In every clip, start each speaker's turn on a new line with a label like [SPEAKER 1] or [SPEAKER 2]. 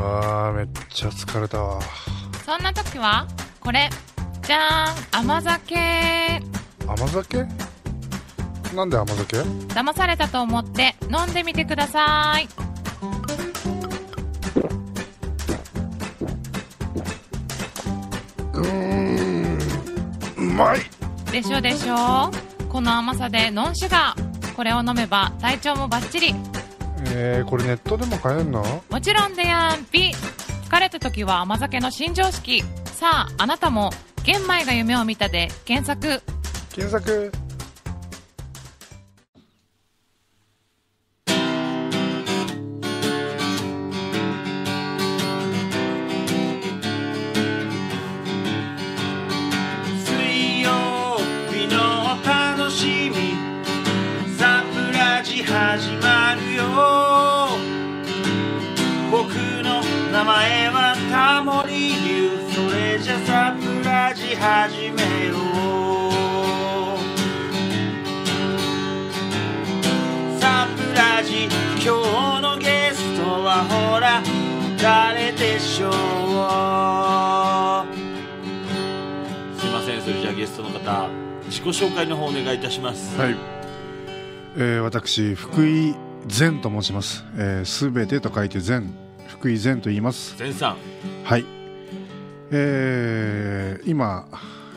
[SPEAKER 1] あーめっちゃ疲れたわ。
[SPEAKER 2] そんな時はこれじゃーん甘酒。
[SPEAKER 1] 甘酒？なんで甘酒？
[SPEAKER 2] 騙されたと思って飲んでみてください。
[SPEAKER 1] うーんうまい。
[SPEAKER 2] でしょでしょ。この甘さでノンシュガー。これを飲めば体調もバッチリ
[SPEAKER 1] えー、これネットでも買えんの？
[SPEAKER 2] もちろんでやん。ぴ疲れた時は甘酒の新常識。さああなたも玄米が夢を見たで。検索。
[SPEAKER 1] 検索
[SPEAKER 3] 前はタモリ流それじゃサプラジ始めようサプラジ今日のゲストはほら誰でしょう？すいませんそれじゃあゲストの方自己紹介の方お願いいたします。
[SPEAKER 1] はい、えー、私福井善と申します。すべ、えー、全てと書いて善。福井善と言います。
[SPEAKER 3] 前さん。
[SPEAKER 1] はい。えー、今、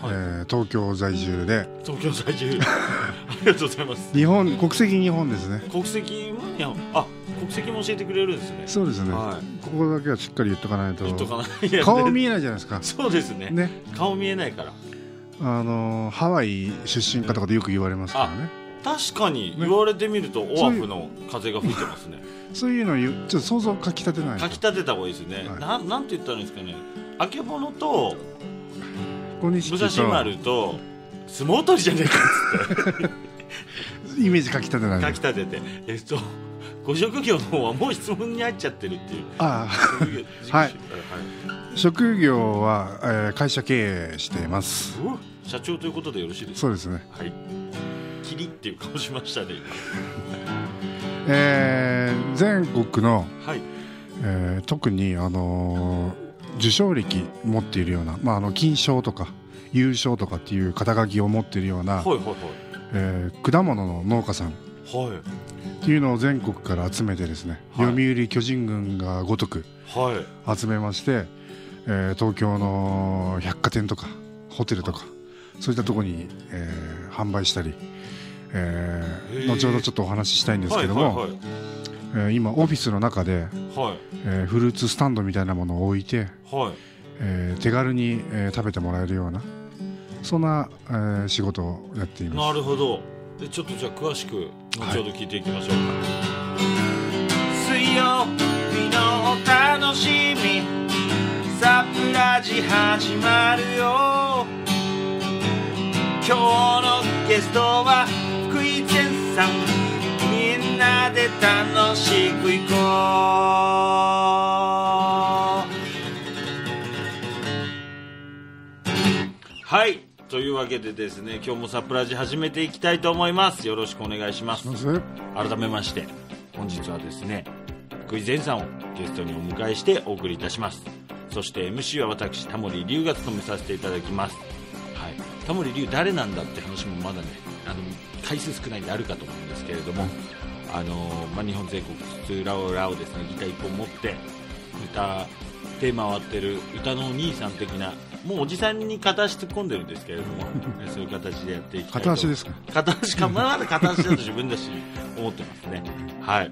[SPEAKER 1] えー東京在住で。
[SPEAKER 3] 東京在住。ありがとうございます。
[SPEAKER 1] 日本国籍日本ですね。
[SPEAKER 3] 国籍は日本あ国籍も教えてくれるんですね。
[SPEAKER 1] そうですね、
[SPEAKER 3] はい。
[SPEAKER 1] ここだけはしっかり言っとかないと。
[SPEAKER 3] 言っとかない。
[SPEAKER 1] 顔見えないじゃないですか。
[SPEAKER 3] そうですね。
[SPEAKER 1] ね。
[SPEAKER 3] 顔見えないから。
[SPEAKER 1] あのーハワイ出身かとかでよく言われますからね。
[SPEAKER 3] 確かに。言われてみるとオアフの風が吹いてますね
[SPEAKER 1] そういうのをちょっと想像かき立てないと
[SPEAKER 3] か？き立てた方がいいですね、
[SPEAKER 1] はい。
[SPEAKER 3] なんなんて言ったらいいんですかね？あけぼのと武蔵丸と相撲取りじゃねえかっつって。
[SPEAKER 1] イメージかき立てない
[SPEAKER 3] かき立てて。えっとご職業の方はもう質問に入っちゃってるっていう。
[SPEAKER 1] あ
[SPEAKER 3] 職業
[SPEAKER 1] はい。
[SPEAKER 3] はい。
[SPEAKER 1] あ職業は、えー会社経営しています。
[SPEAKER 3] 社長ということでよろしいですか？
[SPEAKER 1] そうですね。
[SPEAKER 3] はい。キリっていう顔しましたね
[SPEAKER 1] えー全国の、
[SPEAKER 3] 今はい。
[SPEAKER 1] えー特に、あのー受賞歴持っているような、まあ、あの金賞とか優勝とかっていう肩書きを持っているような、
[SPEAKER 3] はいはい
[SPEAKER 1] えー果物の農家さん。
[SPEAKER 3] はい。はい
[SPEAKER 1] っていうのを全国から集めてですね、
[SPEAKER 3] はい。
[SPEAKER 1] 読売巨人軍がごとく
[SPEAKER 3] はい。
[SPEAKER 1] 集めまして、えー東京の百貨店とかホテルとかそういったところに、えー販売したり、えー後ほどちょっとお話ししたいんですけども、
[SPEAKER 3] はいはい
[SPEAKER 1] えー今オフィスの中で、
[SPEAKER 3] はい。
[SPEAKER 1] えーフルーツスタンドみたいなものを置いて、
[SPEAKER 3] はい。
[SPEAKER 1] えー手軽に、えー食べてもらえるようなそんな、えー仕事をやっています。
[SPEAKER 3] なるほど。でちょっとじゃあ詳しく後ほど聞いていきましょうか、水曜日のお楽しみ。サプラジ始まるよ。今日のゲストはで楽しく行こう。はい。というわけでですね今日もサプラジ始めていきたいと思います。よろしくお願いします。改めまして本日はですね福井前さんをゲストにお迎えしてお送りいたします。そして MC は私タモリ龍が務めさせていただきます。はい。タモリ龍誰なんだって話もまだねあの回数少ないんであるかと思うんですけれどもあの、まあ、日本全国津々浦々をですねギター一本持って歌って回ってる歌のお兄さん的なもうおじさんに片足突っ込んでるんですけれども そういう形でやっていきたいと
[SPEAKER 1] 片足ですか？
[SPEAKER 3] 片足か、まだ片足だと自分だし思ってますね。はい。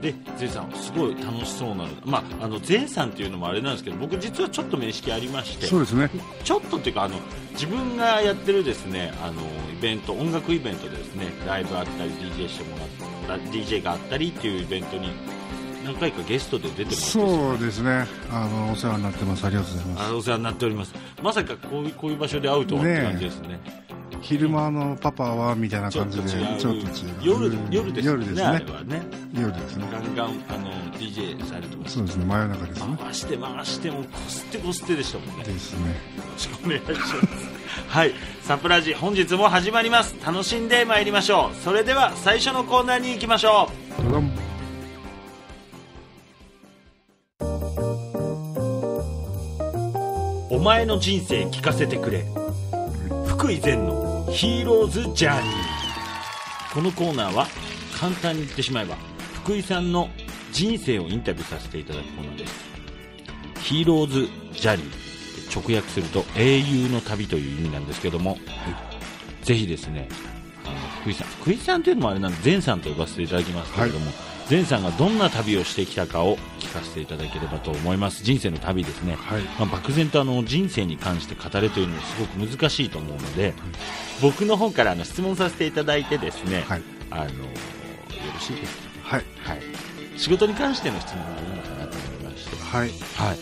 [SPEAKER 3] で、ゼイさん、すごい楽しそうなの。まあ、あの、さんっていうのもあれなんですけど、僕実はちょっと面識ありまして、
[SPEAKER 1] そうですね
[SPEAKER 3] ちょっとっていうか、あの、自分がやってるですね、あの、イベント、音楽イベントでですね、ライブあったり、DJ してもらった DJ があったりっていうイベントに、何回かゲストで出てもらって
[SPEAKER 1] そうですねあのお世話になってますありがとうございます
[SPEAKER 3] あお世話になっております。まさかこういう、こういう場所で会うとはって感じですね。
[SPEAKER 1] 昼間のパパはみたいな感じで。ちょっと違う。
[SPEAKER 3] 夜
[SPEAKER 1] うん、
[SPEAKER 3] 夜ですよね、
[SPEAKER 1] 夜ですね。
[SPEAKER 3] あれはね。
[SPEAKER 1] 夜ですね。
[SPEAKER 3] ガンガンあの DJ されてます
[SPEAKER 1] そうですね。真夜中ですね
[SPEAKER 3] 回して回してもうこすってこすってでしたもんね。よ
[SPEAKER 1] ですね。
[SPEAKER 3] ろしくお願いします。はいサプラジ本日も始まります。楽しんでまいりましょう。それでは最初のコーナーに行きましょう。
[SPEAKER 1] どどん
[SPEAKER 3] 前の人生聞かせてくれ。福井善のヒーローズジャーニーこのコーナーは簡単に言ってしまえば福井さんの人生をインタビューさせていただくコーナーです。ヒーローズジャーニー直訳すると英雄の旅という意味なんですけども、ぜひですねあの福井さん。福井さんっていうのもあれなんで善さんと呼ばせていただきますけれども、善さんがどんな旅をしてきたかを聞かせていただければと思います。人生の旅ですね、
[SPEAKER 1] はい。
[SPEAKER 3] まあ、漠然とあの人生に関して語れというのはすごく難しいと思うので、僕の方からあの質問させていただいてですね、
[SPEAKER 1] はい。
[SPEAKER 3] あのよろしいですか、
[SPEAKER 1] はい。
[SPEAKER 3] はい、仕事に関しての質問がいいのかなと思いまして、
[SPEAKER 1] はい。
[SPEAKER 3] はい。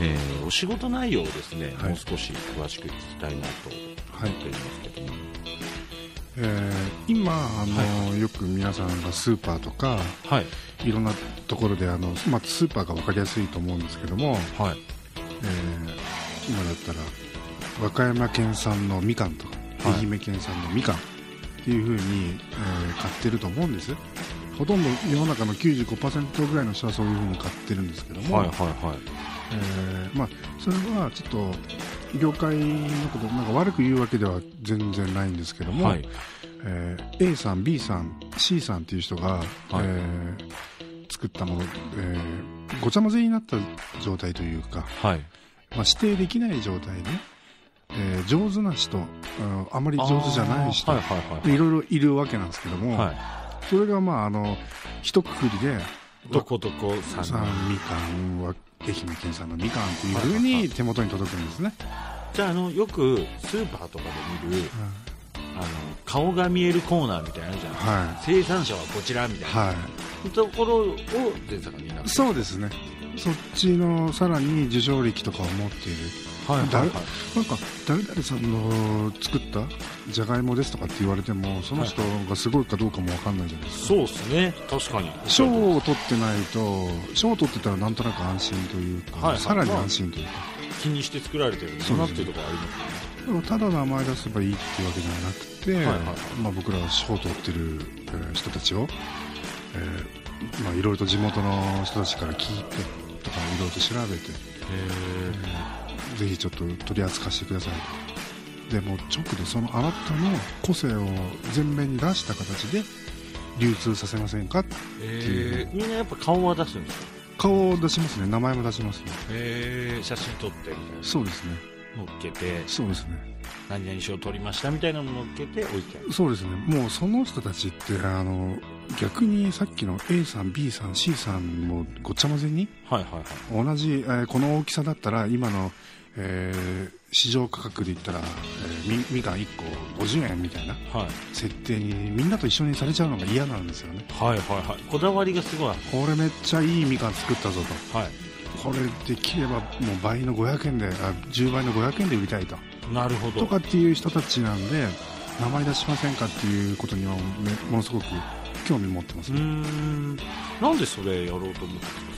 [SPEAKER 3] えーお仕事内容をですね、
[SPEAKER 1] はい。
[SPEAKER 3] もう少し詳しく聞きたいなと
[SPEAKER 1] はい
[SPEAKER 3] 思っておりますけども、
[SPEAKER 1] えー今あの、よく皆さんがスーパーとか
[SPEAKER 3] はい。
[SPEAKER 1] いろんなところであの、まあ、スーパーが分かりやすいと思うんですけども、
[SPEAKER 3] はい。
[SPEAKER 1] えー今だったら和歌山県産のみかんとか、
[SPEAKER 3] はい。
[SPEAKER 1] 愛媛県産のみかんっていう風に、えー買ってると思うんです。ほとんど世の中の95%ぐらいの人はそういう風に買ってるんですけども、
[SPEAKER 3] はいはいはい
[SPEAKER 1] えーまあ、それはちょっと業界のことなんか悪く言うわけでは全然ないんですけども、
[SPEAKER 3] はい。
[SPEAKER 1] えー A さん B さん C さんっていう人が、えー作ったもの、えーごちゃ混ぜになった状態というか、
[SPEAKER 3] はい。
[SPEAKER 1] まあ、指定できない状態で、えー上手な人、うんあまり上手じゃない人、
[SPEAKER 3] はいはいはい
[SPEAKER 1] い。ろいろいるわけなんですけども、
[SPEAKER 3] はい。
[SPEAKER 1] それがまああの一括りで
[SPEAKER 3] どこどこさん
[SPEAKER 1] さんみかんは愛媛県産のみかんっていう風に手元に届くんですね、
[SPEAKER 3] じゃああのよくスーパーとかで見るあの顔が見えるコーナーみたいなのあるじゃない。
[SPEAKER 1] は
[SPEAKER 3] 生産者はこちらみたいな、
[SPEAKER 1] い。は
[SPEAKER 3] ところを前作になっ
[SPEAKER 1] そうですね。そっちのさらに受賞歴とかを持っている
[SPEAKER 3] はいはい
[SPEAKER 1] だなんか誰々さんの作ったじゃがいもですとかって言われてもその人がすごいかどうかもわかんないじゃないですか、
[SPEAKER 3] そうですね。確かに。
[SPEAKER 1] 賞を取ってないと賞を取ってたらなんとなく安心というか、
[SPEAKER 3] はいはい。
[SPEAKER 1] さらに安心というか、
[SPEAKER 3] 気にして作られてるんだなっていうところあります
[SPEAKER 1] でもただ名前出せばいいっていうわけじゃなくて、
[SPEAKER 3] はいはい
[SPEAKER 1] まあ、僕ら賞を取ってる、えー人たちを、えーまあ、いろいろと地元の人たちから聞いてとかいろいろと調べて、ぜひちょっと取り扱わせてください。とでもう直でそのあなたの個性を前面に出した形で流通させませんか？
[SPEAKER 3] えー。みんなやっぱ顔は出すんですか？
[SPEAKER 1] 顔を出しますね。名前も出しますね。
[SPEAKER 3] えー。写真撮ってみたいな。
[SPEAKER 1] そうですね。
[SPEAKER 3] 乗っけて。
[SPEAKER 1] そうですね。
[SPEAKER 3] 何々賞取りましたみたいなの乗っけて置いて
[SPEAKER 1] そうですね。もうその人たちってあの逆にさっきの A さん B さん C さんもごっちゃ混ぜに？
[SPEAKER 3] はいはいはい。
[SPEAKER 1] 同じ、えーこの大きさだったら今の、えー市場価格で言ったら、えーみみかん1個50円みたいな
[SPEAKER 3] はい。
[SPEAKER 1] 設定にみんなと一緒にされちゃうのが嫌なんですよね。
[SPEAKER 3] はいはいはい。こだわりがすごい。
[SPEAKER 1] これめっちゃいいみかん作ったぞと。
[SPEAKER 3] はい。
[SPEAKER 1] これできればもう倍の500円であ10倍の500円で売りたいと。
[SPEAKER 3] なるほど。
[SPEAKER 1] とかっていう人たちなんで名前出しませんかっていうことにはめものすごく興味持ってますね、
[SPEAKER 3] ん。なんでそれやろうと思ったんですか？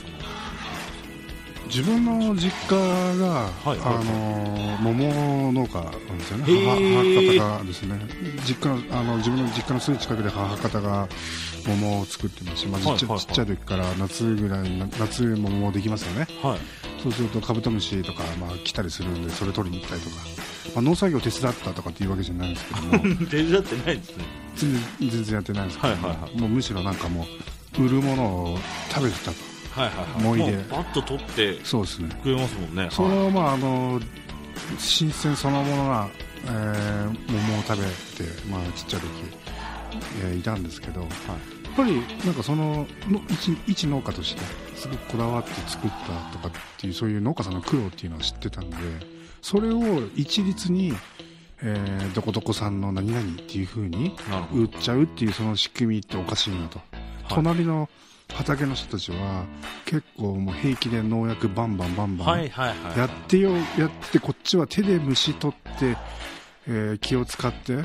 [SPEAKER 1] 自分の実家が、
[SPEAKER 3] はい。
[SPEAKER 1] あの桃農家なんですよね。母母方がですね。実家のあの自分の実家のすぐ近くで母方が桃を作ってまして、まあちっちゃ
[SPEAKER 3] はいはいはい。
[SPEAKER 1] ちっちゃい時から夏ぐらいな夏桃できますよね。
[SPEAKER 3] はい。
[SPEAKER 1] そうするとカブトムシとか、まあ、来たりするんでそれ取りに行ったりとか、まあ、農作業手伝ったとかっていうわけじゃないんですけども。
[SPEAKER 3] 手伝ってないですね。
[SPEAKER 1] 全然全然やってないんですけども、
[SPEAKER 3] はいはいはい。
[SPEAKER 1] もうむしろなんかもう売るものを食べてたと
[SPEAKER 3] はいはいはい。
[SPEAKER 1] い
[SPEAKER 3] バッと取って
[SPEAKER 1] そうですね。
[SPEAKER 3] くれますもんね。
[SPEAKER 1] そ
[SPEAKER 3] はい。
[SPEAKER 1] のまああの新鮮そのものな、えー桃を食べて、まあ、ちっちゃい時、えーいたんですけど、やっぱりなんかそのの一一農家としてすごくこだわって作ったとかっていうそういう農家さんの苦労っていうのは知ってたんでそれを一律に、えーどこどこさんの何々っていう風に
[SPEAKER 3] なるほど。
[SPEAKER 1] 売っちゃうっていうその仕組みっておかしいなと、隣の畑の人たちは結構もう平気で農薬バンバンバンバン、やってよやってこっちは手で虫取って、えー気を使ってやっ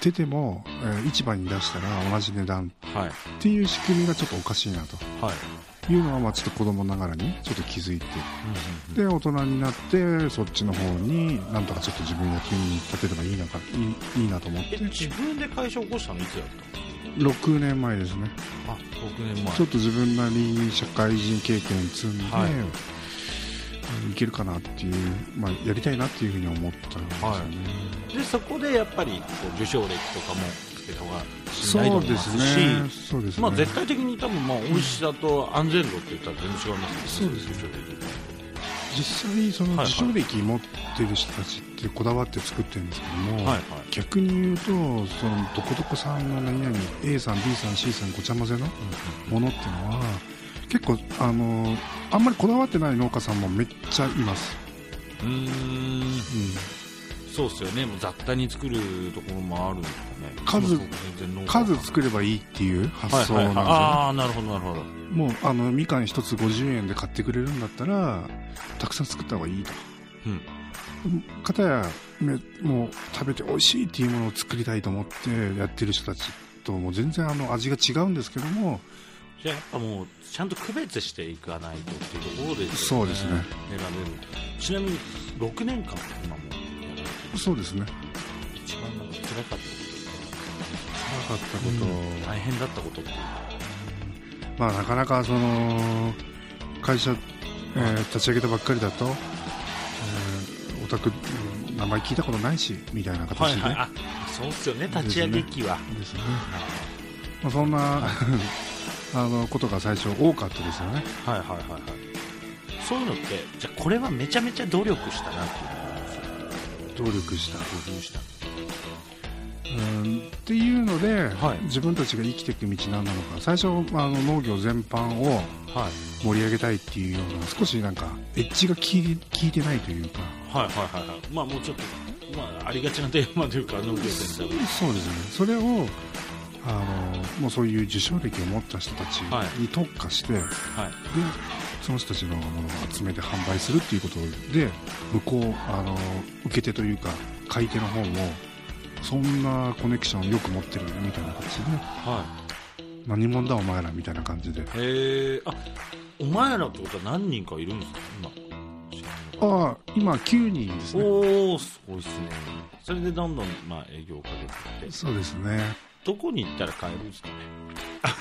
[SPEAKER 1] てても、えー市場に出したら同じ値段。
[SPEAKER 3] はい。
[SPEAKER 1] っていう仕組みがちょっとおかしいなと。
[SPEAKER 3] はい。
[SPEAKER 1] いうのはまあちょっと子供ながらにちょっと気づいて。で大人になってそっちの方になんとかちょっと自分役に立てればいいなかいいいいなと思って。
[SPEAKER 3] え自分で会社を起こしたのいつだった
[SPEAKER 1] 6年前ですね。
[SPEAKER 3] あ6年前。
[SPEAKER 1] ちょっと自分なりに社会人経験積んで、
[SPEAKER 3] はい。
[SPEAKER 1] いけるかなっていう、まあ、やりたいなっていうふうに思ったんですよね、
[SPEAKER 3] でそこでやっぱりこう受賞歴とかもつけた方が信頼度も増す
[SPEAKER 1] そうですね、
[SPEAKER 3] まあ、絶対的に多分まあ美味しさと安全度って言ったら全然違いますよね、
[SPEAKER 1] そうですね実際その
[SPEAKER 3] はいはい。
[SPEAKER 1] 受賞歴持ってる人たちってこだわって作ってるんですけども、
[SPEAKER 3] はいはい。
[SPEAKER 1] 逆に言うとそのどこどこさんの何々 A さん B さん C さんごちゃ混ぜのものっていうのは結構あのあんまりこだわってない農家さんもめっちゃいます、
[SPEAKER 3] うーん。
[SPEAKER 1] うん、
[SPEAKER 3] そうっすよね。もう雑多に作るところもあるんですかね。
[SPEAKER 1] 数数作ればいいっていう発想
[SPEAKER 3] はい
[SPEAKER 1] なんですよ、
[SPEAKER 3] はいはい、ああなるほどなるほど。
[SPEAKER 1] もうあのみかん一つ50円で買ってくれるんだったらたくさん作った方がいいと。
[SPEAKER 3] うん。
[SPEAKER 1] かたやめもう食べて美味しいっていうものを作りたいと思ってやってる人たちともう全然あの味が違うんですけども。
[SPEAKER 3] じゃあやっぱもうちゃんと区別していかないとっていうところでね。
[SPEAKER 1] そうですね。
[SPEAKER 3] 選べるちなみに6年間今も
[SPEAKER 1] そうですね。
[SPEAKER 3] 一番なんか辛かったこと。
[SPEAKER 1] 辛かったこと、
[SPEAKER 3] 大変だったこと
[SPEAKER 1] まあなかなかその会社、えー立ち上げたばっかりだと、えーお宅うん名前聞いたことないしみたいな形で、
[SPEAKER 3] あそうっすよね。立ち上げ期は、
[SPEAKER 1] ですね。まあ、そんな あのことが最初多かったですよね。
[SPEAKER 3] はいはいはいはい。そういうのってじゃあこれはめちゃめちゃ努力したなっていう
[SPEAKER 1] 努力した
[SPEAKER 3] 工夫した。
[SPEAKER 1] うん。っていうので、
[SPEAKER 3] はい。
[SPEAKER 1] 自分たちが生きていく道何なのか。最初あの農業全般を
[SPEAKER 3] はい。
[SPEAKER 1] 盛り上げたいっていうような少しなんかエッジが効いてないというか。
[SPEAKER 3] はいはいはいはい。まあもうちょっと、まあ、ありがちなテーマというか農業全体は
[SPEAKER 1] そうですね。それをあのもうそういう受賞歴を持った人たちに特化して、で
[SPEAKER 3] はい
[SPEAKER 1] その人たちのものを集めて販売するっていうことで向こうあの受け手というか買い手の方もそんなコネクションよく持ってるみたいな形で
[SPEAKER 3] は
[SPEAKER 1] 何者だお前らみたいな感じで。
[SPEAKER 3] いへえあお前らってことは何人かいるんですか？今。
[SPEAKER 1] ああ今9人ですね。
[SPEAKER 3] おおすごいっすね。それでどんどん、まあ、営業をかけて。
[SPEAKER 1] そうですね。
[SPEAKER 3] どこに行ったら買えるんですかね？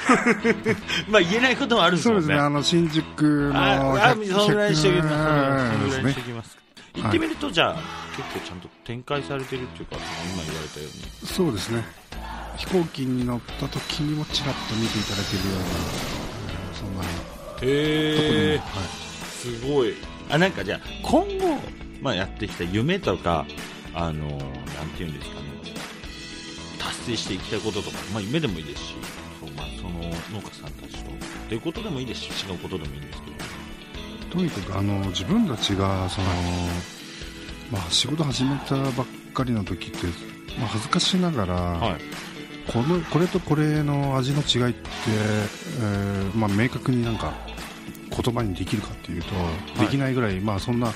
[SPEAKER 3] まあ言えないこともあるんですもんね。
[SPEAKER 1] そうですね。あの新宿の
[SPEAKER 3] ああそのぐらいにしておきます。そ
[SPEAKER 1] 100
[SPEAKER 3] のぐらいにしておきます。行ってみるとじゃあ結構ちゃんと展開されてるっていうか今言われたように。
[SPEAKER 1] そうですね。飛行機に乗った時にもちらっと見ていただけるようなそんな
[SPEAKER 3] へえ
[SPEAKER 1] も、はい。
[SPEAKER 3] すごい。あなんかじゃあ今後、まあ、やってきた夢とかあのなんていうんですかね。達成していきたいこととか、まあ、夢でもいいですしその農家さんたちと。っていうことでもいいですし違うことでもいいんですけど。
[SPEAKER 1] とにかくあの自分たちがその、まあ、仕事始めたばっかりの時って、まあ、恥ずかしながら、
[SPEAKER 3] はい。
[SPEAKER 1] このこれとこれの味の違いって、えーまあ、明確になんか言葉にできるかっていうと、
[SPEAKER 3] い。
[SPEAKER 1] できないぐらい、まあ、そんな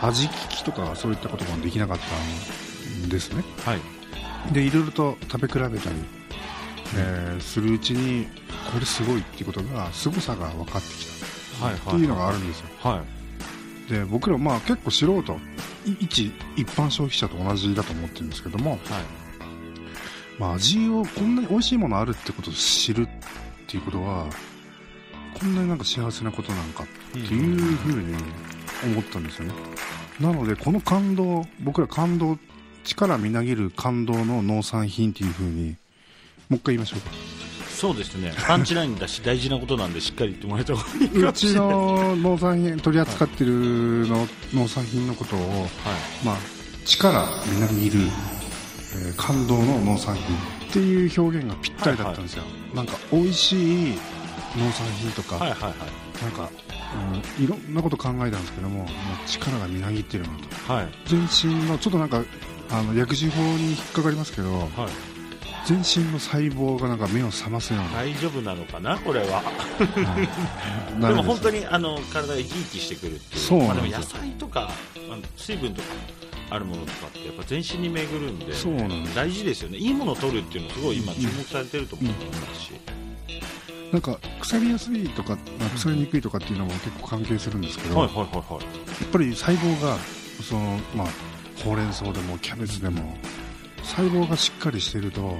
[SPEAKER 1] 味聞きとかそういったこともできなかったんですね。
[SPEAKER 3] はい。
[SPEAKER 1] でいろいろと食べ比べたり、えーするうちにこれすごいっていうことが凄さが分かってきた。
[SPEAKER 3] はい
[SPEAKER 1] っていうのがあるんですよ。
[SPEAKER 3] はい。
[SPEAKER 1] で僕らまあ結構素人い一一般消費者と同じだと思ってるんですけども、
[SPEAKER 3] はい。
[SPEAKER 1] まあ、味をこんなに美味しいものあるってことを知るっていうことはこんなになんか幸せなことなんかっていうふうに思ったんですよね。なのでこの感動僕ら感動力みなぎる感動の農産品っていうふうにもう一回言いましょうか。
[SPEAKER 3] そうですね。パンチラインだし大事なことなんでしっかり言ってもらえた方がいい
[SPEAKER 1] うちの農産品取り扱ってるの農産品のことを、
[SPEAKER 3] はい。
[SPEAKER 1] まあ、力みなぎる、えー感動の農産品っていう表現がぴったりだったんですよ、なんか美味しい農産品とか、
[SPEAKER 3] はいはいはい。
[SPEAKER 1] なんか、うん、いろんなこと考えたんですけどももう力がみなぎってるなと
[SPEAKER 3] はい。
[SPEAKER 1] 全身のちょっとなんかあの薬事法に引っかかりますけど
[SPEAKER 3] はい
[SPEAKER 1] 全身の細胞がなんか目を覚ますような、
[SPEAKER 3] 大丈夫なのかなこれは。
[SPEAKER 1] うん
[SPEAKER 3] でも本当
[SPEAKER 1] に
[SPEAKER 3] にあの体が生き生きしてくるっていう。
[SPEAKER 1] そう
[SPEAKER 3] まあ、
[SPEAKER 1] なんですよ。
[SPEAKER 3] でも野菜とかあの水分とかあるものとかってやっぱ全身に巡るんで
[SPEAKER 1] そうなんです。
[SPEAKER 3] 大事ですよね。いいものを取るっていうのすごい今注目されてると思いますし、
[SPEAKER 1] なんか腐りやすいとか、まあ腐りにくいとかっていうのも結構関係するんですけど、
[SPEAKER 3] はいはいはいはい。
[SPEAKER 1] やっぱり細胞がその、まあ、ほうれん草でもキャベツでも細胞がしっかりしてると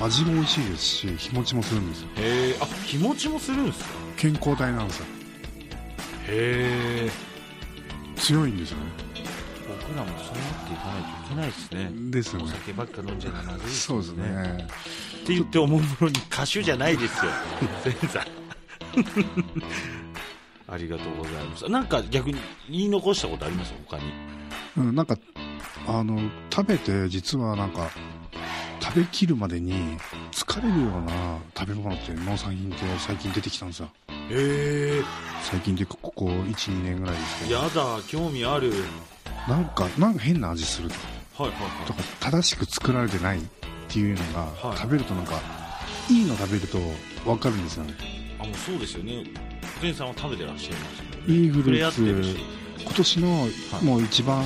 [SPEAKER 1] 味も美味しいですし日持ちもするんですよ。
[SPEAKER 3] へえあ日持ちもするんですか？
[SPEAKER 1] 健康体なんですよ。
[SPEAKER 3] へえ
[SPEAKER 1] 強いんですよね。
[SPEAKER 3] 僕らもそうなっていかないといけないですね。
[SPEAKER 1] ですよね。
[SPEAKER 3] お酒ばっか飲んじゃまずいです
[SPEAKER 1] そうですね。
[SPEAKER 3] って言って思うものに歌手じゃないですよ。前さんありがとうございます。なんか逆に言い残したことあります？他に。
[SPEAKER 1] うん、なんかあの食べて実はなんか食べきるまでに疲れるような食べ物って農産品って最近出てきたんですよ。
[SPEAKER 3] へえ。
[SPEAKER 1] 最近でここ12年ぐらいですけど。
[SPEAKER 3] やだ興味ある。
[SPEAKER 1] なんかなんか変な味すると。
[SPEAKER 3] はいはい
[SPEAKER 1] とか正しく作られてないっていうのが、
[SPEAKER 3] はい。
[SPEAKER 1] 食べるとなんかいいの食べると分かるんですよね。
[SPEAKER 3] あもうそうですよね。前さんは食べてらっしゃいますよね。
[SPEAKER 1] いいフルーツ
[SPEAKER 3] 触れ合ってるし
[SPEAKER 1] 今年の
[SPEAKER 3] はい。
[SPEAKER 1] もう一番、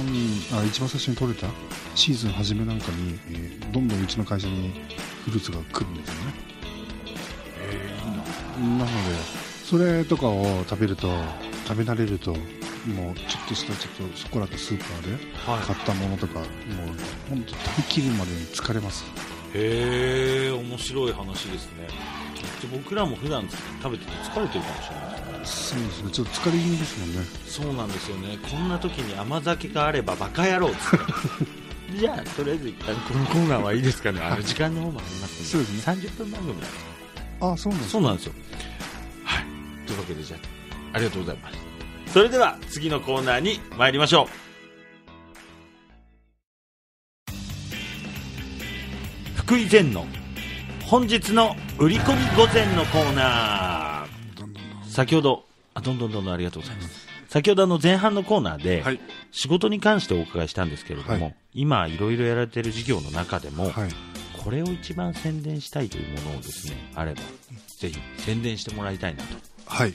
[SPEAKER 1] あ一番最初に取れたシーズン初めなんかに、えーどんどんうちの会社にフルーツが来るんですよね。
[SPEAKER 3] へえいいな。
[SPEAKER 1] なのでそれとかを食べると食べ慣れるともうちょっとしたちょっとそこらとスーパーで
[SPEAKER 3] はい。
[SPEAKER 1] 買ったものとかもう本当食べきるまでに疲れます。
[SPEAKER 3] へえ面白い話ですね。じゃあ僕らも普段食べてて疲れてるかもしれない
[SPEAKER 1] そうですね。ちょっと疲れ気味ですもんね。
[SPEAKER 3] そうなんですよね。こんな時に甘酒があればバカ野郎っつって。じゃあとりあえず一旦このコーナーはいいですかね。あの時間の方もあります
[SPEAKER 1] そうですね。
[SPEAKER 3] 30分番組なんで。す
[SPEAKER 1] あそうなんです
[SPEAKER 3] そうなんですよ。はい。というわけでじゃあありがとうございます。それでは次のコーナーに参りましょう。福井善の本日の売り込み御前のコーナー先ほどあどんどんどんどんありがとうございます。先ほどあの前半のコーナーで、
[SPEAKER 1] はい。
[SPEAKER 3] 仕事に関してお伺いしたんですけれども、
[SPEAKER 1] はい。
[SPEAKER 3] 今いろいろやられている事業の中でも、
[SPEAKER 1] はい。
[SPEAKER 3] これを一番宣伝したいというものをですねあればぜひ宣伝してもらいたいなと。
[SPEAKER 1] はい、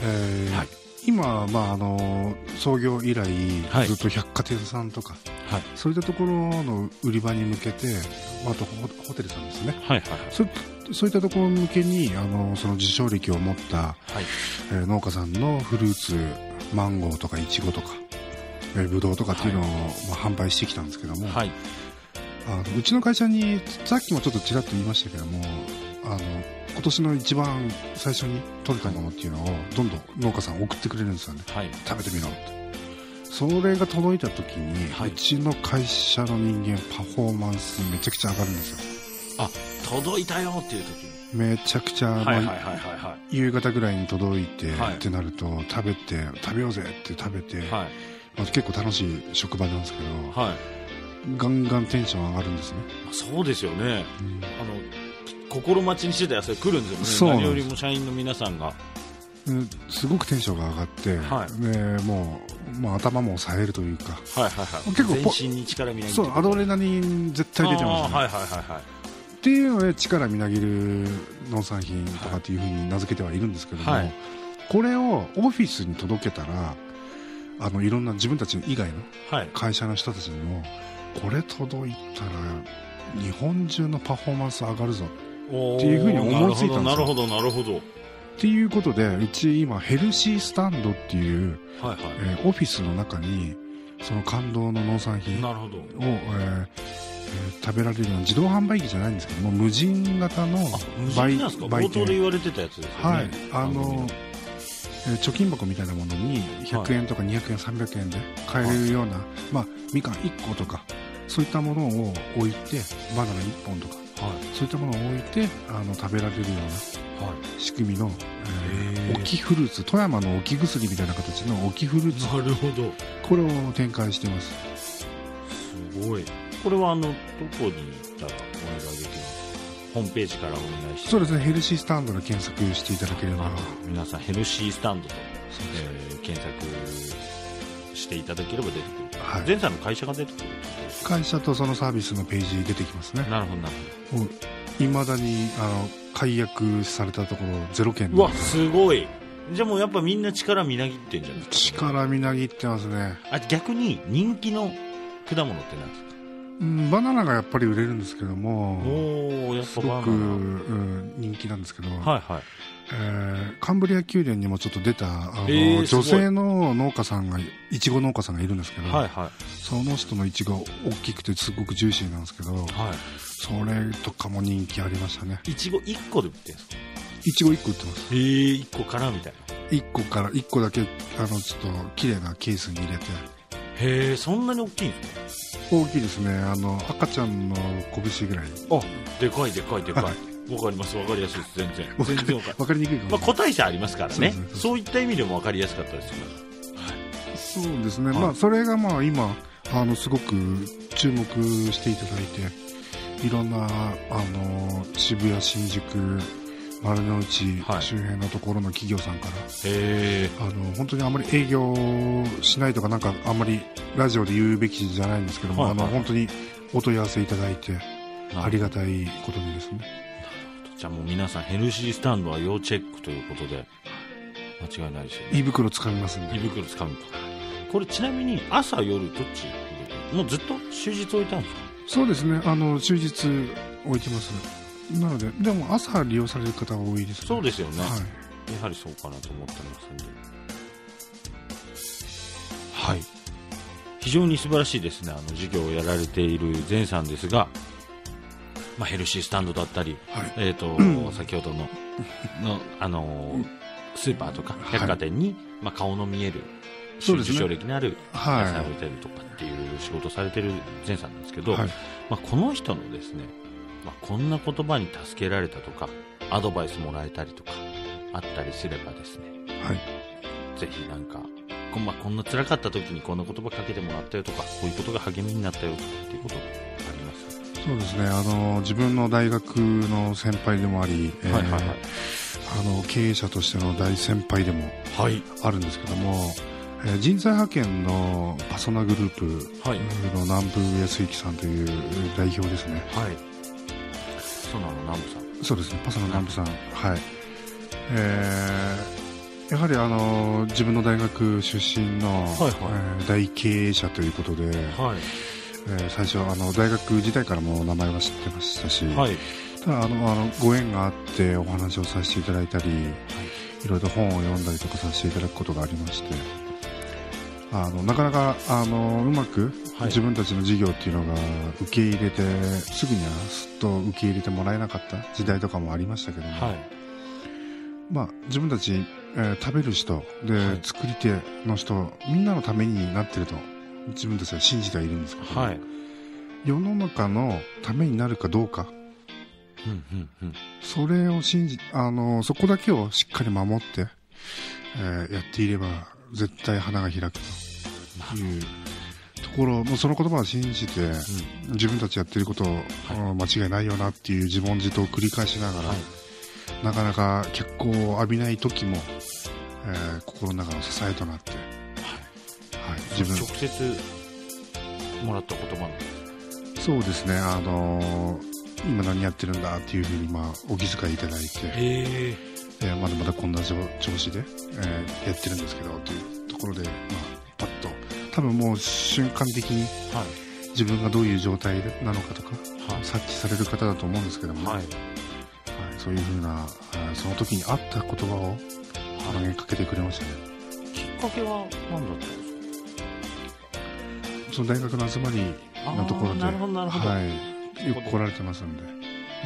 [SPEAKER 1] えー
[SPEAKER 3] はい
[SPEAKER 1] 今、まあ、あの創業以来、
[SPEAKER 3] はい。
[SPEAKER 1] ずっと百貨店さんとか
[SPEAKER 3] はい。
[SPEAKER 1] そういったところの売り場に向けてまああとホホテルさんですね。
[SPEAKER 3] はいはい
[SPEAKER 1] そうそういったところ向けにあのその受賞歴を持った、
[SPEAKER 3] はい。
[SPEAKER 1] えー農家さんのフルーツマンゴーとかイチゴとか、えー、ブドウとかっていうのを、まあ、販売してきたんですけども、
[SPEAKER 3] はい。
[SPEAKER 1] あのうちの会社にさっきもちょっとちらっと言いましたけどもあの今年の一番最初に取れたものっていうのをどんどん農家さん送ってくれるんですよね。
[SPEAKER 3] はい。
[SPEAKER 1] 食べてみろって。それが届いた時に、
[SPEAKER 3] はい。う
[SPEAKER 1] ちの会社の人間パフォーマンスめちゃくちゃ上がるんですよ。
[SPEAKER 3] あ届いたよっていう時に。
[SPEAKER 1] めちゃくちゃ、夕方ぐらいに届いて、
[SPEAKER 3] はい。
[SPEAKER 1] ってなると食べて食べようぜって食べて、
[SPEAKER 3] いはい。
[SPEAKER 1] まあ、結構楽しい職場なんですけど
[SPEAKER 3] はい。
[SPEAKER 1] ガンガンテンション上がるんですね、
[SPEAKER 3] そうですよね。
[SPEAKER 1] うん。
[SPEAKER 3] あの心待ちにしてた野菜来るんですよね。何よりも社員の皆さんが。
[SPEAKER 1] うんすごくテンションが上がって、
[SPEAKER 3] はい。
[SPEAKER 1] でもう、まあ、頭も冴えるというか。
[SPEAKER 3] はいはいはい。
[SPEAKER 1] 結構ポ
[SPEAKER 3] 全身に力
[SPEAKER 1] アドレナリン絶対出てますね、
[SPEAKER 3] はいはいはいはい。
[SPEAKER 1] っていうので力みなぎる農産品とかっていうふうに名付けてはいるんですけども、
[SPEAKER 3] はい。
[SPEAKER 1] これをオフィスに届けたらあのいろんな自分たち以外の
[SPEAKER 3] はい。
[SPEAKER 1] 会社の人たちにもこれ届いたら日本中のパフォーマンス上がるぞ
[SPEAKER 3] おー
[SPEAKER 1] っていうふうに思いついたんですよ。
[SPEAKER 3] なるほどなるほど
[SPEAKER 1] っていうことでうち今ヘルシースタンドっていう、
[SPEAKER 3] はいは
[SPEAKER 1] えーオフィスの中にその感動の農産
[SPEAKER 3] い
[SPEAKER 1] 品を、
[SPEAKER 3] なるほど。
[SPEAKER 1] えーえー食べられるような自動販売機じゃないんですけども無人型の
[SPEAKER 3] あ無人なんですか？冒頭で言われてたやつですよね。
[SPEAKER 1] はい。あの、えー貯金箱みたいなものに100円とか200円、300円で買えるような、まあ、みかん1個とかそういったものを置いてバナナ1本とか
[SPEAKER 3] はい
[SPEAKER 1] そういったものを置いてあの食べられるような
[SPEAKER 3] はい。
[SPEAKER 1] 仕組みの、えー
[SPEAKER 3] へー。
[SPEAKER 1] 置きフルーツ富山の置き薬みたいな形の置きフルーツ。
[SPEAKER 3] なるほど。
[SPEAKER 1] これを展開してます。
[SPEAKER 3] すごい。これはあのどこに行ったらお願いできるホームページからお願いして。
[SPEAKER 1] そうですね。ヘルシースタンドで検索していただければ。
[SPEAKER 3] 皆さんヘルシースタンドと、えー検索していただければ出てくる、
[SPEAKER 1] はい。
[SPEAKER 3] 前さんの会社が出てくる
[SPEAKER 1] 会社とそのサービスのページ出てきますね。
[SPEAKER 3] なるほどなる
[SPEAKER 1] いまだにあの解約されたところゼロ件。
[SPEAKER 3] ほどうわすごい。じゃあもうやっぱみんな力みなぎってんじゃないですか？
[SPEAKER 1] 力みなぎってますね、
[SPEAKER 3] あ逆に人気の果物って何ですか？
[SPEAKER 1] うん、バナナがやっぱり売れるんですけども
[SPEAKER 3] おおやっ
[SPEAKER 1] すごく、うん、人気なんですけど、
[SPEAKER 3] はいはい
[SPEAKER 1] えーカンブリア宮殿にもちょっと出たあの、
[SPEAKER 3] えー
[SPEAKER 1] 女性の農家さんがいちご農家さんがいるんですけど、
[SPEAKER 3] はいはい。
[SPEAKER 1] その人のいちご大きくてすごくジューシーなんですけど
[SPEAKER 3] は
[SPEAKER 1] それとかも人気ありましたね。
[SPEAKER 3] いいちご1個で売ってるんですか？
[SPEAKER 1] いちご1個売ってます。
[SPEAKER 3] へえ1個からみたいな。
[SPEAKER 1] 1個から1個だけあのちょっと綺麗なケースに入れて。
[SPEAKER 3] へえそんなに大きいんです
[SPEAKER 1] 大きいですね。あの赤ちゃんの拳ぐらい。
[SPEAKER 3] かあでかいでかいでかいわかります。わかりやすいです。全然。
[SPEAKER 1] わか
[SPEAKER 3] 全然わかる
[SPEAKER 1] 分かりにくいかも
[SPEAKER 3] まあ、個体差ありますからね。
[SPEAKER 1] そうですね。
[SPEAKER 3] そういった意味でも分かりやすかったですよ。
[SPEAKER 1] そうですね、
[SPEAKER 3] はい。
[SPEAKER 1] まあ、それがまあ今あのすごく注目していただいていろんなあの渋谷、新宿、丸の内
[SPEAKER 3] はい。
[SPEAKER 1] 周辺のところの企業さんから、あの本当にあまり営業しないとかなんかあんまりラジオで言うべきじゃないんですけども、
[SPEAKER 3] はいはい
[SPEAKER 1] あの本当にお問い合わせいただいてありがたいことにですね
[SPEAKER 3] じゃあもう皆さんヘルシースタンドは要チェックということで間違いないですよね。
[SPEAKER 1] 胃袋つかみますんで。
[SPEAKER 3] 胃袋つかむと。これちなみに朝夜どっち？もうずっと終日置いたんですか？
[SPEAKER 1] そうですね。あの終日置いてます。なのででも朝利用される方が多いですね。
[SPEAKER 3] そうですよね、
[SPEAKER 1] はい。
[SPEAKER 3] やはりそうかなと思ってますんで。はい。非常に素晴らしいですね。あの授業をやられている前さんですが、まあ、ヘルシースタンドだったり、
[SPEAKER 1] はい。
[SPEAKER 3] えーと 先ほどのの、あのースーパーとか
[SPEAKER 1] はい。
[SPEAKER 3] 百貨店に、まあ、顔の見える受賞歴のある野
[SPEAKER 1] はい。
[SPEAKER 3] 菜を置いたりとかっていう仕事をされてる前さんなんですけど、
[SPEAKER 1] はい。
[SPEAKER 3] まあ、この人のですね、まあ、こんな言葉に助けられたとかアドバイスもらえたりとかあったりすればですね
[SPEAKER 1] はい。
[SPEAKER 3] ぜひなんかこ,、まあ、こんな辛かった時にこんな言葉かけてもらったよとかこういうことが励みになったよとかっていうこと
[SPEAKER 1] そうですね。あの自分の大学の先輩でもあり、えー
[SPEAKER 3] はいはいはい。
[SPEAKER 1] あの経営者としての大先輩でも
[SPEAKER 3] はい。
[SPEAKER 1] あるんですけども、えー人材派遣のパソナグループ
[SPEAKER 3] はい。
[SPEAKER 1] の南部康之さんという代表ですね。
[SPEAKER 3] はい。そうなの南部さん。
[SPEAKER 1] そうですね。パソナ南部さん。はい。えーやはりあの自分の大学出身の、
[SPEAKER 3] はいはい。
[SPEAKER 1] えー大経営者ということで、
[SPEAKER 3] はい
[SPEAKER 1] えー最初あの大学時代からも名前は知ってましたし、
[SPEAKER 3] はい。
[SPEAKER 1] ただあのあのご縁があってお話をさせていただいたり、いろいろ本を読んだりとかさせていただくことがありましてあのなかなかあのうまく
[SPEAKER 3] はい。
[SPEAKER 1] 自分たちの事業っていうのが受け入れてすぐにはすっと受け入れてもらえなかった時代とかもありましたけども、
[SPEAKER 3] はい。
[SPEAKER 1] まあ、自分たち、えー食べる人で、
[SPEAKER 3] はい。
[SPEAKER 1] 作り手の人みんなのためになってると自分たちは信じてはいるんですけど、
[SPEAKER 3] はい。
[SPEAKER 1] 世の中のためになるかどうか。
[SPEAKER 3] うんうんうん。
[SPEAKER 1] それを信じあのそこだけをしっかり守って、えーやっていれば絶対花が開くというところもうその言葉を信じて、自分たちやってることを、うん間違いないよなっていう自問自答を繰り返しながら、
[SPEAKER 3] はい。
[SPEAKER 1] なかなか脚光を浴びない時も、えー心の中の支えとなって、はい、自分。
[SPEAKER 3] 直接もらった言葉なんです。
[SPEAKER 1] そうですね、あのー今何やってるんだっていうふうに、まあ、お気遣いいただいて、
[SPEAKER 3] へえ。
[SPEAKER 1] えーまだまだこんな調調子で、えーやってるんですけどというところで、まあ、パッと。多分もう瞬間的に
[SPEAKER 3] はい。
[SPEAKER 1] 自分がどういう状態なのかとか
[SPEAKER 3] はい。
[SPEAKER 1] 察知される方だと思うんですけども、
[SPEAKER 3] はい。
[SPEAKER 1] はい。そういうふうなその時にあった言葉を投げかけてくれましたね。
[SPEAKER 3] きっかけは何だったんです
[SPEAKER 1] その大学の集まりのところではい、よく来られてますんで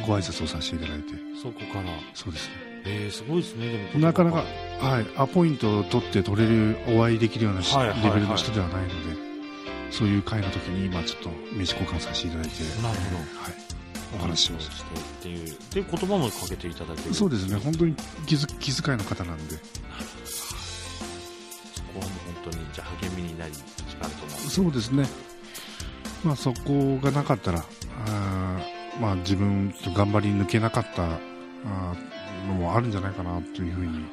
[SPEAKER 1] ご挨拶をさせていただいて。
[SPEAKER 3] そこから。
[SPEAKER 1] そうですね。
[SPEAKER 3] えー、すごいですねでも。
[SPEAKER 1] なかなか、はい、アポイントを取って取れるお会いできるようなし、
[SPEAKER 3] はいはいはい。
[SPEAKER 1] レベルの人ではないのでそういう会の時に今ちょっと名刺交換させていただいて
[SPEAKER 3] なるほど。
[SPEAKER 1] はい、お話しし
[SPEAKER 3] てっていうで言葉もかけていただける。
[SPEAKER 1] そうですね。本当に気づ気遣いの方なんで
[SPEAKER 3] 当にじゃあ励みになりる
[SPEAKER 1] そうですね。まあそこがなかったらあーまあ自分ちょっと頑張り抜けなかったあーのもあるんじゃないかなというふうに。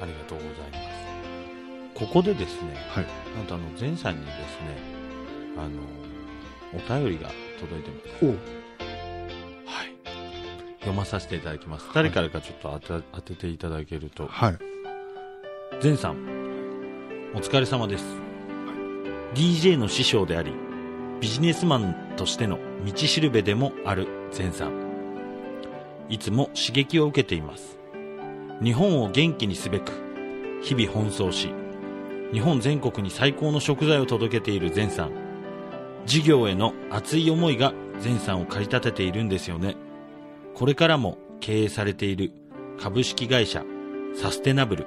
[SPEAKER 3] ありがとうございます。ここでですね
[SPEAKER 1] はい。
[SPEAKER 3] なんとあの前さんにですねあのお便りが届いてます。
[SPEAKER 1] お
[SPEAKER 3] はい。読まさせていただきます。誰からかちょっと当て当てていただけると。
[SPEAKER 1] はい
[SPEAKER 3] 前さんお疲れ様です、DJ の師匠でありビジネスマンとしての道しるべでもある前さん。いつも刺激を受けています。日本を元気にすべく日々奔走し日本全国に最高の食材を届けている前さん。事業への熱い思いが前さんを駆り立てているんですよね。これからも経営されている株式会社サステナブル、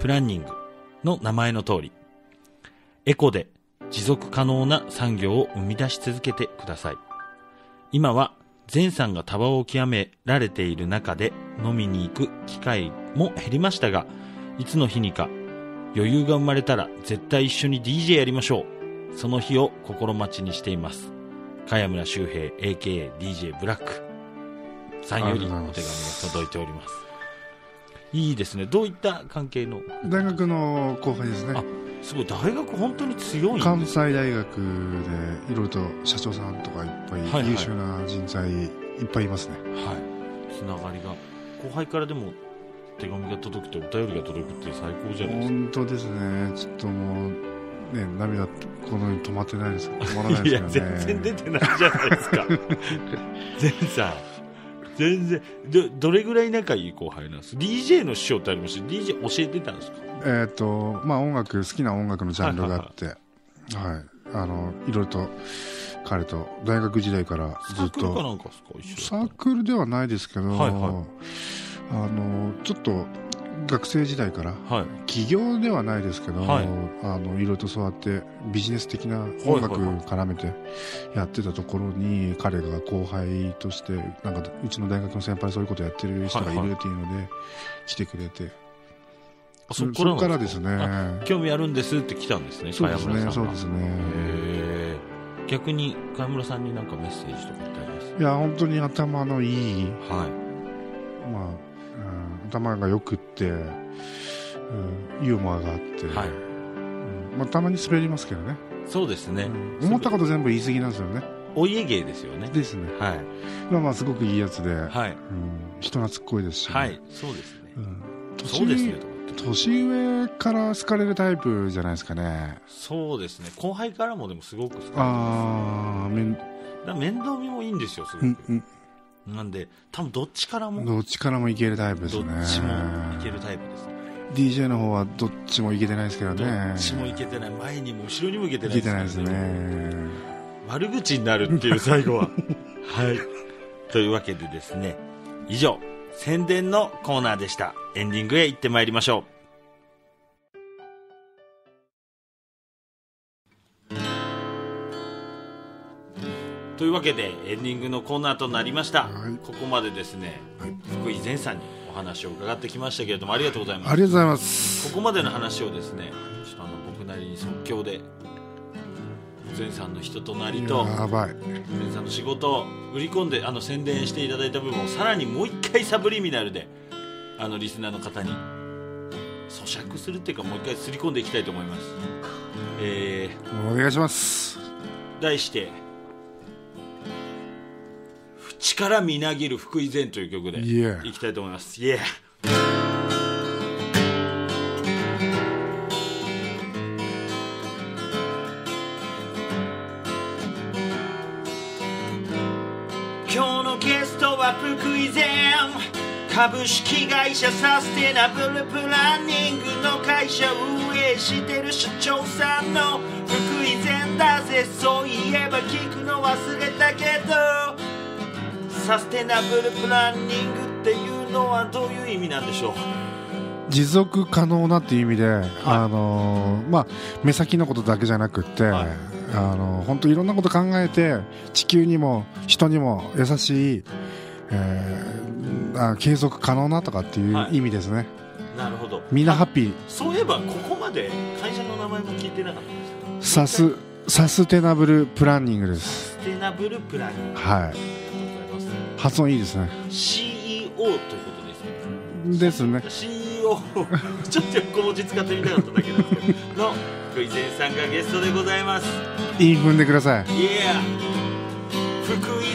[SPEAKER 3] プランニングの名前の通り、エコで持続可能な産業を生み出し続けてください。今は前さんがタバを極められている中で飲みに行く機会も減りましたが、いつの日にか余裕が生まれたら絶対一緒に DJ やりましょう。その日を心待ちにしています。茅村修平 AKADJ ブラックさんよりお手紙が届いております。いいですね。どういった関係の？
[SPEAKER 1] 大学の後輩ですね
[SPEAKER 3] あすごい、大学本当に強い
[SPEAKER 1] 関西大学でいろいろと社長さんとかいっぱい、
[SPEAKER 3] はいはい
[SPEAKER 1] 優秀な人材いっぱいいますね
[SPEAKER 3] はい。つながりが。後輩からでも手紙が届くとお便りが届くって最高じゃないですか。
[SPEAKER 1] 本当ですねちょっともうね涙このように止まってないです止まらない
[SPEAKER 3] いや、
[SPEAKER 1] ですけどね
[SPEAKER 3] 全然出てないじゃないですか。全さん。全然ど、どれぐらい仲いい後輩なんです ?DJ の師匠ってありました ?DJ 教えてたんですか？
[SPEAKER 1] えっ、とまあ音楽好きな音楽のジャンルがあってはい。あのいろいろと彼と大学時代からずっ
[SPEAKER 3] サークルかな
[SPEAKER 1] と
[SPEAKER 3] んかですか？一緒
[SPEAKER 1] サークルではないですけど、
[SPEAKER 3] はいは
[SPEAKER 1] あのちょっと学生時代から
[SPEAKER 3] はい。
[SPEAKER 1] 起業ではないですけど、
[SPEAKER 3] はい。
[SPEAKER 1] あのいろいろとそうやってビジネス的な
[SPEAKER 3] はい
[SPEAKER 1] 音楽絡めてやってたところに彼が後輩としてなんかうちの大学の先輩でそういうことやってる人がいるっていうので来てくれて、
[SPEAKER 3] あそ
[SPEAKER 1] そ
[SPEAKER 3] こから
[SPEAKER 1] ですね。
[SPEAKER 3] 興味あるんですって来たんですね、
[SPEAKER 1] そうですねそうですね。
[SPEAKER 3] 逆に茅村さんになんかメッセージとかってあります？
[SPEAKER 1] いや本当に頭のいい、
[SPEAKER 3] はい。
[SPEAKER 1] まあうん頭がよくって、うんユーモアがあって、
[SPEAKER 3] はい。
[SPEAKER 1] うんまあ、たまに滑りますけどね、
[SPEAKER 3] そうですね。
[SPEAKER 1] うん思ったこと全部言い過ぎなんですよね
[SPEAKER 3] お家芸ですよね。
[SPEAKER 1] ですね
[SPEAKER 3] はい。
[SPEAKER 1] まあまあすごくいいやつで、
[SPEAKER 3] はい。
[SPEAKER 1] うん、人懐っこいですしね、
[SPEAKER 3] はい。そうですね。
[SPEAKER 1] うん
[SPEAKER 3] そうですね。
[SPEAKER 1] 年上から好かれるタイプじゃないですかね
[SPEAKER 3] そうですね。後輩からもでもすごく好かれてます
[SPEAKER 1] ああめん
[SPEAKER 3] だから面倒見もいいんですよ、すごく。
[SPEAKER 1] うんうん
[SPEAKER 3] なんで、多分どっちからも、ど
[SPEAKER 1] どっちからもいけるタイプです
[SPEAKER 3] っ
[SPEAKER 1] ね
[SPEAKER 3] ちもいけるタイプですね。
[SPEAKER 1] DJ の方はどっちもいけてないですけど
[SPEAKER 3] ど
[SPEAKER 1] ね
[SPEAKER 3] っちもいけてない。前にも後ろにもいけて
[SPEAKER 1] い
[SPEAKER 3] ない
[SPEAKER 1] けてないです
[SPEAKER 3] から
[SPEAKER 1] ね
[SPEAKER 3] 悪口になるっていう最後は。はい。というわけでですね、以上、宣伝のコーナーでした。エンディングへ行ってまいりましょう。というわけで、エンディングのコーナーとなりました。
[SPEAKER 1] はい。
[SPEAKER 3] ここまでですね、
[SPEAKER 1] はい。
[SPEAKER 3] 福井善さんにお話を伺ってきましたけれども、ありがとうございます。
[SPEAKER 1] あ。りがとうございます。
[SPEAKER 3] ここまでの話をですね、ちょっとあの僕なりに即興で、善さんの人となりと、
[SPEAKER 1] やばい。
[SPEAKER 3] 全さんの仕事を売り込んであの宣伝していただいた部分をさらにもう一回サブリミナルであのリスナーの方に咀嚼するっていうかもう一回すり込んでいきたいと思います、え
[SPEAKER 1] お願いします。
[SPEAKER 3] ー、題して「力みなぎる福井善」という曲でいきたいと思います。イエー今日のゲストは福井善。株式会社サステナブルプランニングの会社運営してる社長さんの福井善だぜ。そういえば聞くの忘れたけどサステナブルプランニングっていうのはどういう意味なんでしょう？
[SPEAKER 1] 持続可能なっていう意味で、あのーまあ、目先のことだけじゃなくって、
[SPEAKER 3] はい。
[SPEAKER 1] あのー本当いろんなこと考えて地球にも人にも優しい、えーあ継続可能なとかっていう
[SPEAKER 3] はい。
[SPEAKER 1] 意味ですね、
[SPEAKER 3] なるほど。
[SPEAKER 1] みんなハッピー。
[SPEAKER 3] そういえばここまで会社の名前も聞いてなかったんです
[SPEAKER 1] サスサステナブルプランニングです。
[SPEAKER 3] サステナブルプランニング。
[SPEAKER 1] はい発音いいですね。
[SPEAKER 3] CEO ということですね。
[SPEAKER 1] ですね。
[SPEAKER 3] CEO ちょっと横文字使ってみたかっただけなんですけどの福井善さんがゲストでございます。
[SPEAKER 1] イン踏んでください。
[SPEAKER 3] Yeah 福井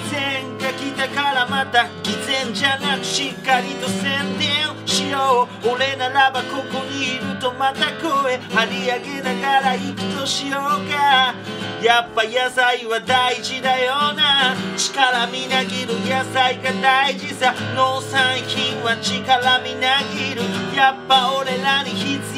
[SPEAKER 3] 善が来たからまた偽善じゃなくしっかりと宣伝しよう俺ならばここにいるとまた声張り上げながら行くとしようか。やっぱ野菜は大事だよな。力みなぎる野菜が大事さ。農産品は力みなぎる。やっぱ俺らに必要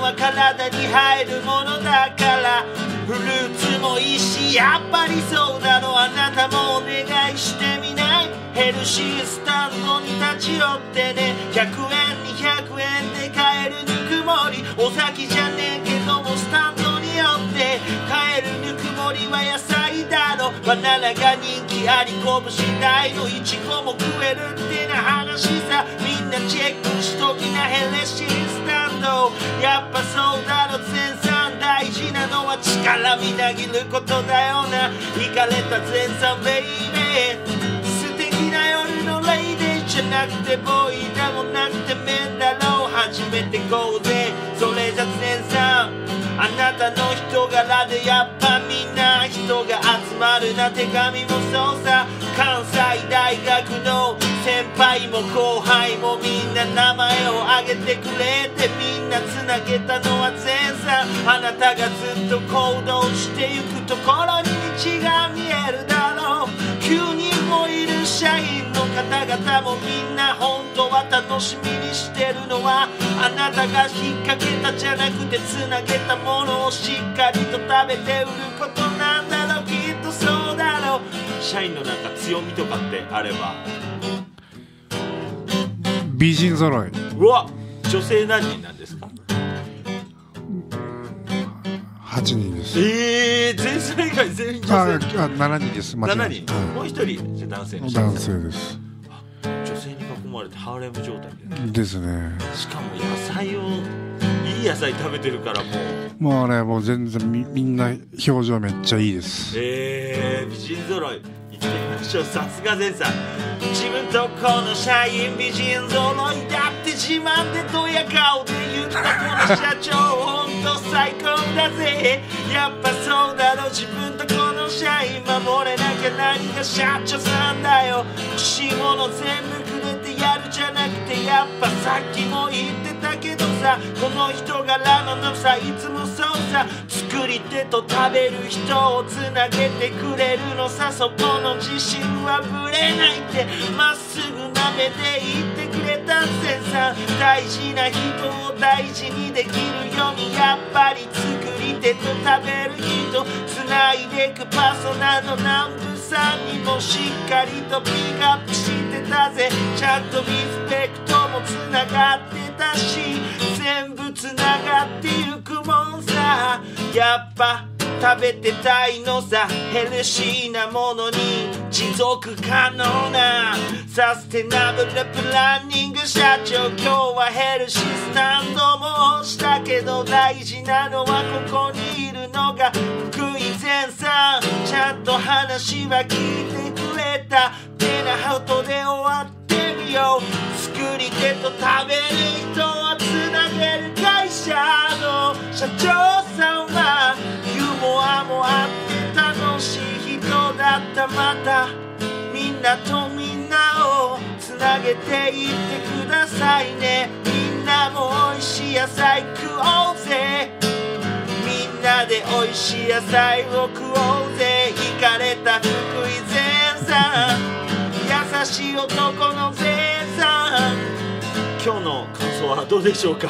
[SPEAKER 3] は体に入るものだからフルーツもいいしやっぱりそうだろうあなたもお願いしてみない。ヘルシースタンドに立ち寄ってね100円200円で買えるぬくもり。お酒じゃねえけどもスタンドに寄って買えるぬくもりは野菜だろ。バナナが人気あり拳大のイチゴも食えるってな話さ。みんなチェックしときなヘルシースタンド。やっぱそうだろ前さん大事なのは力みなぎることだよな。イかれた前さんベイベー。素敵な夜のレイじゃなくてボイでもなくてメンだろう初めてこうぜ。それじゃ前さんあなたの人柄でやっぱみんな人が集まるな手紙もそうさ。関西大学の先輩も後輩もみんな名前を挙げてくれてみんなつなげたのは前さ。あなたがずっと行動してゆくところに道が見えるだろう。9人もいる社員の方々もみんな本当は楽しみにしてるのはあなたが引っ掛けたじゃなくてつなげたものをしっかりと食べて売ることなんだろう。きっとそうだろう。社員のなんか強みとかってあれば
[SPEAKER 1] 美人揃い。う
[SPEAKER 3] わ女性何人なんで
[SPEAKER 1] 8人です。
[SPEAKER 3] ええー、前菜以外全員
[SPEAKER 1] あ
[SPEAKER 3] 女性。
[SPEAKER 1] あ7人です。間違
[SPEAKER 3] 7
[SPEAKER 1] え
[SPEAKER 3] 人、もう一人じゃあ男性
[SPEAKER 1] 男性です。
[SPEAKER 3] 女性に囲まれてハーレム状態で。
[SPEAKER 1] ですね。
[SPEAKER 3] しかも野菜をいい野菜食べてるからもう。
[SPEAKER 1] もうねもう全然みみんな表情めっちゃいいです。
[SPEAKER 3] えー、美人揃いましょうさすが前さん自分とこの社員美人揃いだって自慢でドヤ顔で言ったこの社長ほんと最高だぜやっぱそうだろ自分とこの社員守れなきゃ何が社長さんだよ。欲しいもの全部くれてやるじゃなくてやっぱさっきも言ってたけどさこの人柄のさいつもそうさ作り手と食べる人をつなげてくれるのさそこの自信はぶれないってまっすぐな目で言ってくれたぜさ。大事な人を大事にできるようにやっぱり作り手と食べる人つないでくパーソナルの南部さんにもしっかりとピックアップしてたぜちゃんとリスペクトもつながってたし全部つながってゆくもんさ。やっぱ食べてたいのさ。ヘルシーなものに持続可能な。サステナブルプランニング社長今日はヘルシースタンドもしたけど大事なのはここにいるのが。福井前さんちゃんと話は聞いてくれた。てなハウトで終わった。作り手と食べる人をつなげる会社の社長さんはユーモアもあって楽しい人だったまたみんなとみんなをつなげていってくださいね。みんなも美味しい野菜食おうぜ。みんなで美味しい野菜を食おうぜ。イかれた福井前さんしい男の前さん。今日の感想はどうでしょうか？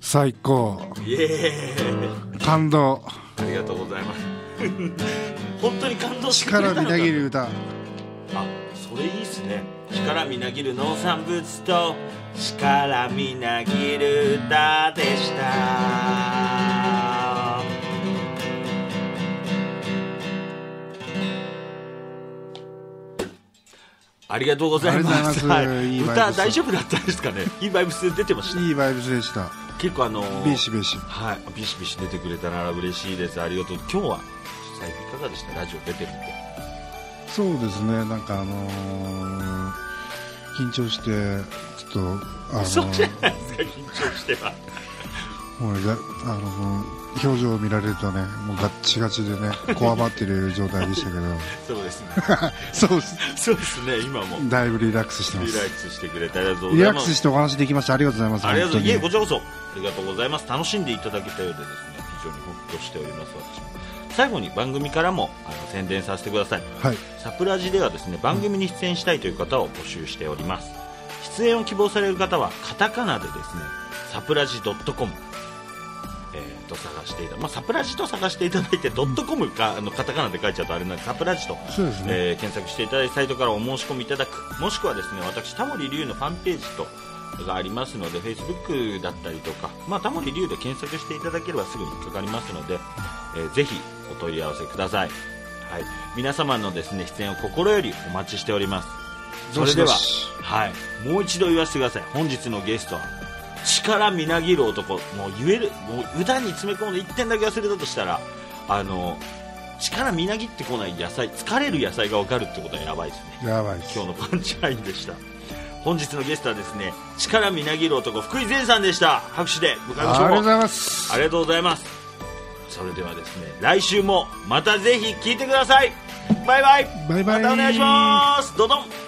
[SPEAKER 1] 最高。
[SPEAKER 3] イエーイ。
[SPEAKER 1] 感動。
[SPEAKER 3] ありがとうございます。本当に感動してくれたのか
[SPEAKER 1] 力みなぎる歌。
[SPEAKER 3] あそれいいっすね。力みなぎる農産物と力みなぎる歌でしたありがとうございます。
[SPEAKER 1] ありがとうございい。い
[SPEAKER 3] 歌大丈夫だったですかね？いいバイブス出てました。
[SPEAKER 1] いいバイブスでした。
[SPEAKER 3] 結構あのー
[SPEAKER 1] ビシビシ
[SPEAKER 3] はい。ビシビシ出てくれたなら嬉しいです。ありがとう。今日は実際いかがでした？ラジオ出てみて。
[SPEAKER 1] そうですね。なんかあのー緊張してちょっとあの
[SPEAKER 3] そうじゃないですか緊張しては。
[SPEAKER 1] もうあの表情を見られるとねもうガッチガチでね こわばってる状態でしたけど。
[SPEAKER 3] そうですね。
[SPEAKER 1] そう
[SPEAKER 3] そうですね今も。
[SPEAKER 1] だいぶリラックスしてま
[SPEAKER 3] リラッ
[SPEAKER 1] す
[SPEAKER 3] クスしてくれてありがとうご
[SPEAKER 1] リラック
[SPEAKER 3] ざいます
[SPEAKER 1] スしてお話できました。ありがとうございます
[SPEAKER 3] ありがとういえこちらこそありがとうございます。楽しんでいただけたようでですね非常にほっとしております私も。最後に番組からもあの宣伝させてください。
[SPEAKER 1] はい。
[SPEAKER 3] サプラジではですね番組に出演したいという方を募集しております。出演を希望される方はカタカナでですねサプラジ .com えー、と探していた、まあ、サプラジと探していただいて、ドットコムか、あのカタカナで書いちゃうとあれなんで、サプラジと、
[SPEAKER 1] ね
[SPEAKER 3] えー検索していただいて、サイトからお申し込みいただく、もしくはですね、私、タモリ龍のファンページと、がありますので、Facebook だったりとか、まあ、タモリ龍で検索していただければすぐにかかりますので、えーぜひお問い合わせください。はい。皆様のですね、出演を心よりお待ちしております。それでははい。もう一度言わせてください。本日のゲストは、力みなぎる男、もう言える、もう歌に詰め込んで1点だけ忘れたとしたら、あの、力みなぎってこない野菜、疲れる野菜が分かるってことはやばいですね。
[SPEAKER 1] やばい
[SPEAKER 3] 今日のパンチラインでした。本日のゲストはですね、力みなぎる男、福井善さんでした。拍手で迎えましょう。
[SPEAKER 1] ありがとうございます
[SPEAKER 3] ありがとうございます。それではですね、来週もまたぜひ聞いてください。バイバイ。
[SPEAKER 1] バイバイ
[SPEAKER 3] またお願いします。どどん。